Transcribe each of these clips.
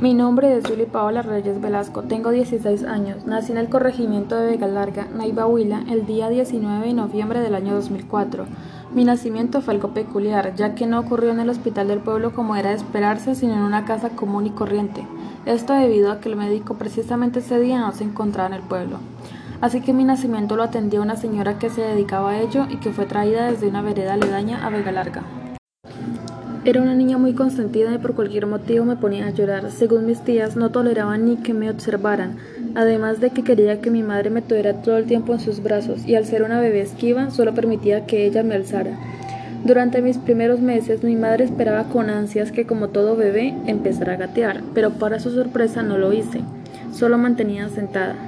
Mi nombre es Julie Paola Reyes Velasco, tengo 16 años, nací en el corregimiento de Vega Larga, Naiva Huila, el día 19 de noviembre del año 2004. Mi nacimiento fue algo peculiar, ya que no ocurrió en el hospital del pueblo como era de esperarse, sino en una casa común y corriente. Esto debido a que el médico precisamente ese día no se encontraba en el pueblo. Así que mi nacimiento lo atendió una señora que se dedicaba a ello y que fue traída desde una vereda aledaña a Vega Larga. Era una niña muy consentida y por cualquier motivo me ponía a llorar. Según mis tías, no toleraban ni que me observaran, además de que quería que mi madre me tuviera todo el tiempo en sus brazos, y al ser una bebé esquiva, solo permitía que ella me alzara. Durante mis primeros meses, mi madre esperaba con ansias que, como todo bebé, empezara a gatear, pero para su sorpresa no lo hice. Solo mantenía sentada.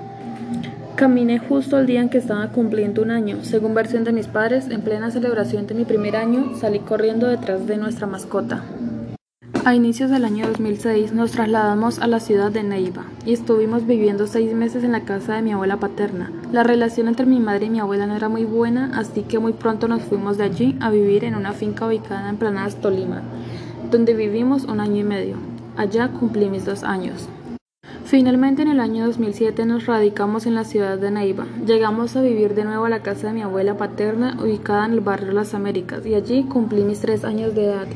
Caminé justo el día en que estaba cumpliendo un año. Según versión de mis padres, en plena celebración de mi primer año, salí corriendo detrás de nuestra mascota. A inicios del año 2006 nos trasladamos a la ciudad de Neiva y estuvimos viviendo seis meses en la casa de mi abuela paterna. La relación entre mi madre y mi abuela no era muy buena, así que muy pronto nos fuimos de allí a vivir en una finca ubicada en Planadas, Tolima, donde vivimos un año y medio. Allá cumplí mis dos años. Finalmente en el año 2007 nos radicamos en la ciudad de Neiva. Llegamos a vivir de nuevo a la casa de mi abuela paterna ubicada en el barrio Las Américas y allí cumplí mis tres años de edad.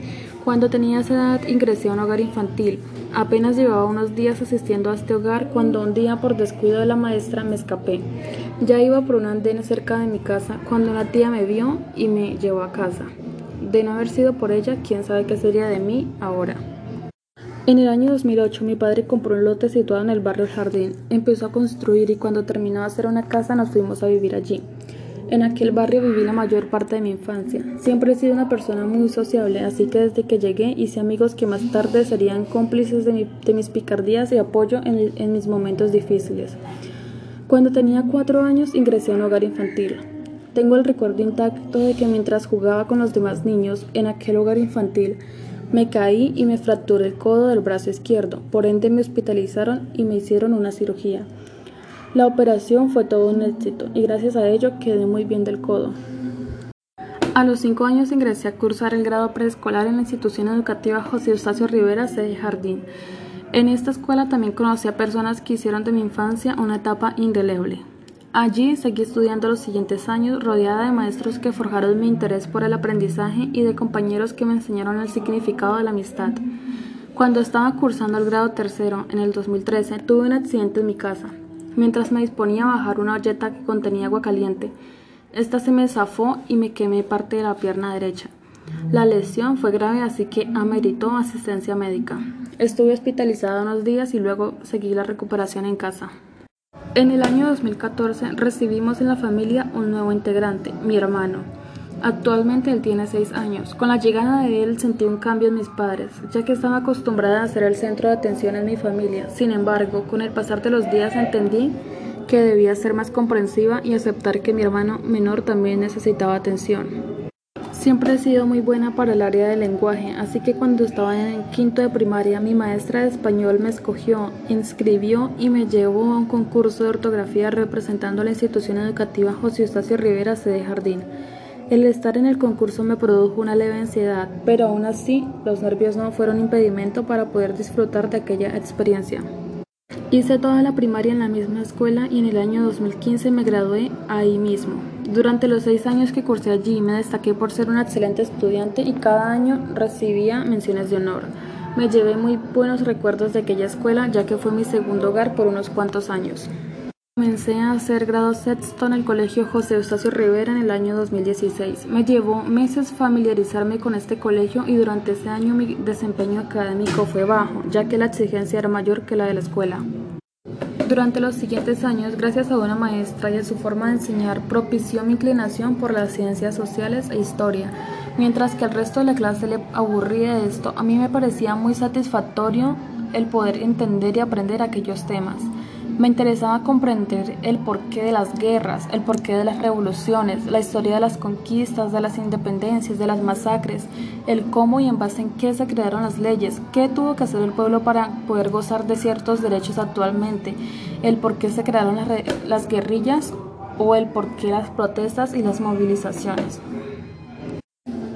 Cuando tenía esa edad ingresé a un hogar infantil. Apenas llevaba unos días asistiendo a este hogar cuando un día por descuido de la maestra me escapé. Ya iba por un andén cerca de mi casa cuando una tía me vio y me llevó a casa. De no haber sido por ella, quién sabe qué sería de mí ahora. En el año 2008 mi padre compró un lote situado en el barrio Jardín, empezó a construir y cuando terminó de hacer una casa nos fuimos a vivir allí. En aquel barrio viví la mayor parte de mi infancia. Siempre he sido una persona muy sociable, así que desde que llegué hice amigos que más tarde serían cómplices de, mis picardías y apoyo en, en mis momentos difíciles. Cuando tenía cuatro años ingresé a un hogar infantil. Tengo el recuerdo intacto de que mientras jugaba con los demás niños en aquel hogar infantil, me caí y me fracturé el codo del brazo izquierdo, por ende me hospitalizaron y me hicieron una cirugía. La operación fue todo un éxito y gracias a ello quedé muy bien del codo. A los cinco años ingresé a cursar el grado preescolar en la institución educativa José Eustacio Rivera, sede Jardín. En esta escuela también conocí a personas que hicieron de mi infancia una etapa indeleble. Allí seguí estudiando los siguientes años rodeada de maestros que forjaron mi interés por el aprendizaje y de compañeros que me enseñaron el significado de la amistad. Cuando estaba cursando el grado tercero, en el 2013, tuve un accidente en mi casa. Mientras me disponía a bajar una olleta que contenía agua caliente, esta se me zafó y me quemé parte de la pierna derecha. La lesión fue grave, así que ameritó asistencia médica. Estuve hospitalizada unos días y luego seguí la recuperación en casa. En el año 2014 recibimos en la familia un nuevo integrante, mi hermano. Actualmente él tiene 6 años. Con la llegada de él sentí un cambio en mis padres, ya que estaba acostumbrada a ser el centro de atención en mi familia. Sin embargo, con el pasar de los días entendí que debía ser más comprensiva y aceptar que mi hermano menor también necesitaba atención. Siempre he sido muy buena para el área del lenguaje, así que cuando estaba en quinto de primaria, mi maestra de español me escogió, inscribió y me llevó a un concurso de ortografía representando a la institución educativa José Eustacio Rivera sede Jardín. El estar en el concurso me produjo una leve ansiedad, pero aún así los nervios no fueron impedimento para poder disfrutar de aquella experiencia. Hice toda la primaria en la misma escuela y en el año 2015 me gradué ahí mismo. Durante los seis años que cursé allí me destaqué por ser una excelente estudiante y cada año recibía menciones de honor. Me llevé muy buenos recuerdos de aquella escuela ya que fue mi segundo hogar por unos cuantos años. Comencé a hacer grado sexto en el colegio José Eustacio Rivera en el año 2016. Me llevó meses familiarizarme con este colegio y durante ese año mi desempeño académico fue bajo, ya que la exigencia era mayor que la de la escuela. Durante los siguientes años, gracias a una maestra y a su forma de enseñar, propició mi inclinación por las ciencias sociales e historia. Mientras que al resto de la clase le aburría esto, a mí me parecía muy satisfactorio el poder entender y aprender aquellos temas. Me interesaba comprender el porqué de las guerras, el porqué de las revoluciones, la historia de las conquistas, de las independencias, de las masacres, el cómo y en base en qué se crearon las leyes, qué tuvo que hacer el pueblo para poder gozar de ciertos derechos actualmente, el por qué se crearon las, las guerrillas o el porqué las protestas y las movilizaciones.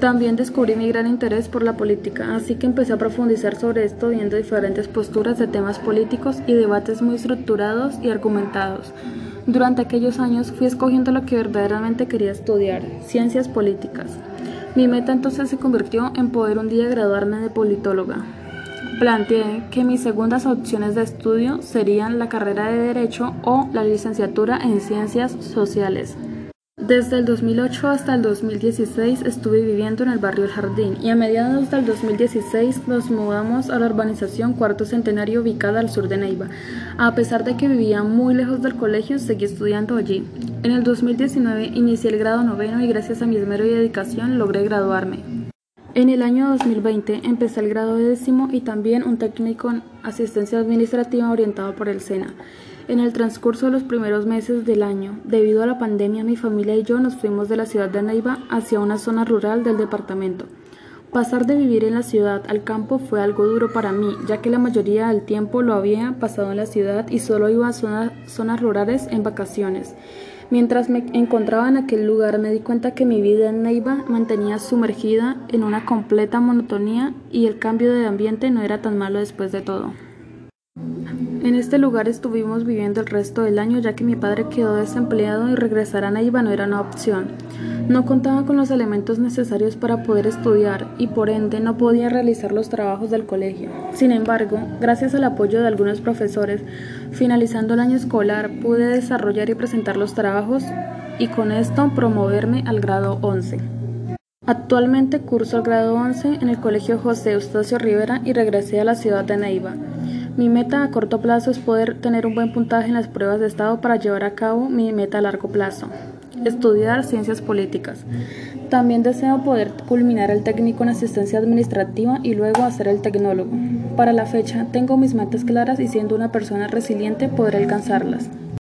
También descubrí mi gran interés por la política, así que empecé a profundizar sobre esto viendo diferentes posturas de temas políticos y debates muy estructurados y argumentados. Durante aquellos años fui escogiendo lo que verdaderamente quería estudiar, ciencias políticas. Mi meta entonces se convirtió en poder un día graduarme de politóloga. Planteé que mis segundas opciones de estudio serían la carrera de Derecho o la licenciatura en Ciencias Sociales. Desde el 2008 hasta el 2016 estuve viviendo en el barrio El Jardín y a mediados del 2016 nos mudamos a la urbanización Cuarto Centenario ubicada al sur de Neiva. A pesar de que vivía muy lejos del colegio, seguí estudiando allí. En el 2019 inicié el grado noveno y gracias a mi esmero y dedicación logré graduarme. En el año 2020 empecé el grado décimo y también un técnico en asistencia administrativa orientado por el SENA. En el transcurso de los primeros meses del año, debido a la pandemia, mi familia y yo nos fuimos de la ciudad de Neiva hacia una zona rural del departamento. Pasar de vivir en la ciudad al campo fue algo duro para mí, ya que la mayoría del tiempo lo había pasado en la ciudad y solo iba a zonas rurales en vacaciones. Mientras me encontraba en aquel lugar me di cuenta que mi vida en Neiva mantenía sumergida en una completa monotonía y el cambio de ambiente no era tan malo después de todo. En este lugar estuvimos viviendo el resto del año ya que mi padre quedó desempleado y regresar a Neiva no era una opción. No contaba con los elementos necesarios para poder estudiar y por ende no podía realizar los trabajos del colegio. Sin embargo, gracias al apoyo de algunos profesores, finalizando el año escolar pude desarrollar y presentar los trabajos y con esto promoverme al grado 11. Actualmente curso el grado 11 en el Colegio José Eustacio Rivera y regresé a la ciudad de Neiva. Mi meta a corto plazo es poder tener un buen puntaje en las pruebas de Estado para llevar a cabo mi meta a largo plazo, estudiar ciencias políticas. También deseo poder culminar el técnico en asistencia administrativa y luego hacer el tecnólogo. Para la fecha tengo mis metas claras y siendo una persona resiliente podré alcanzarlas.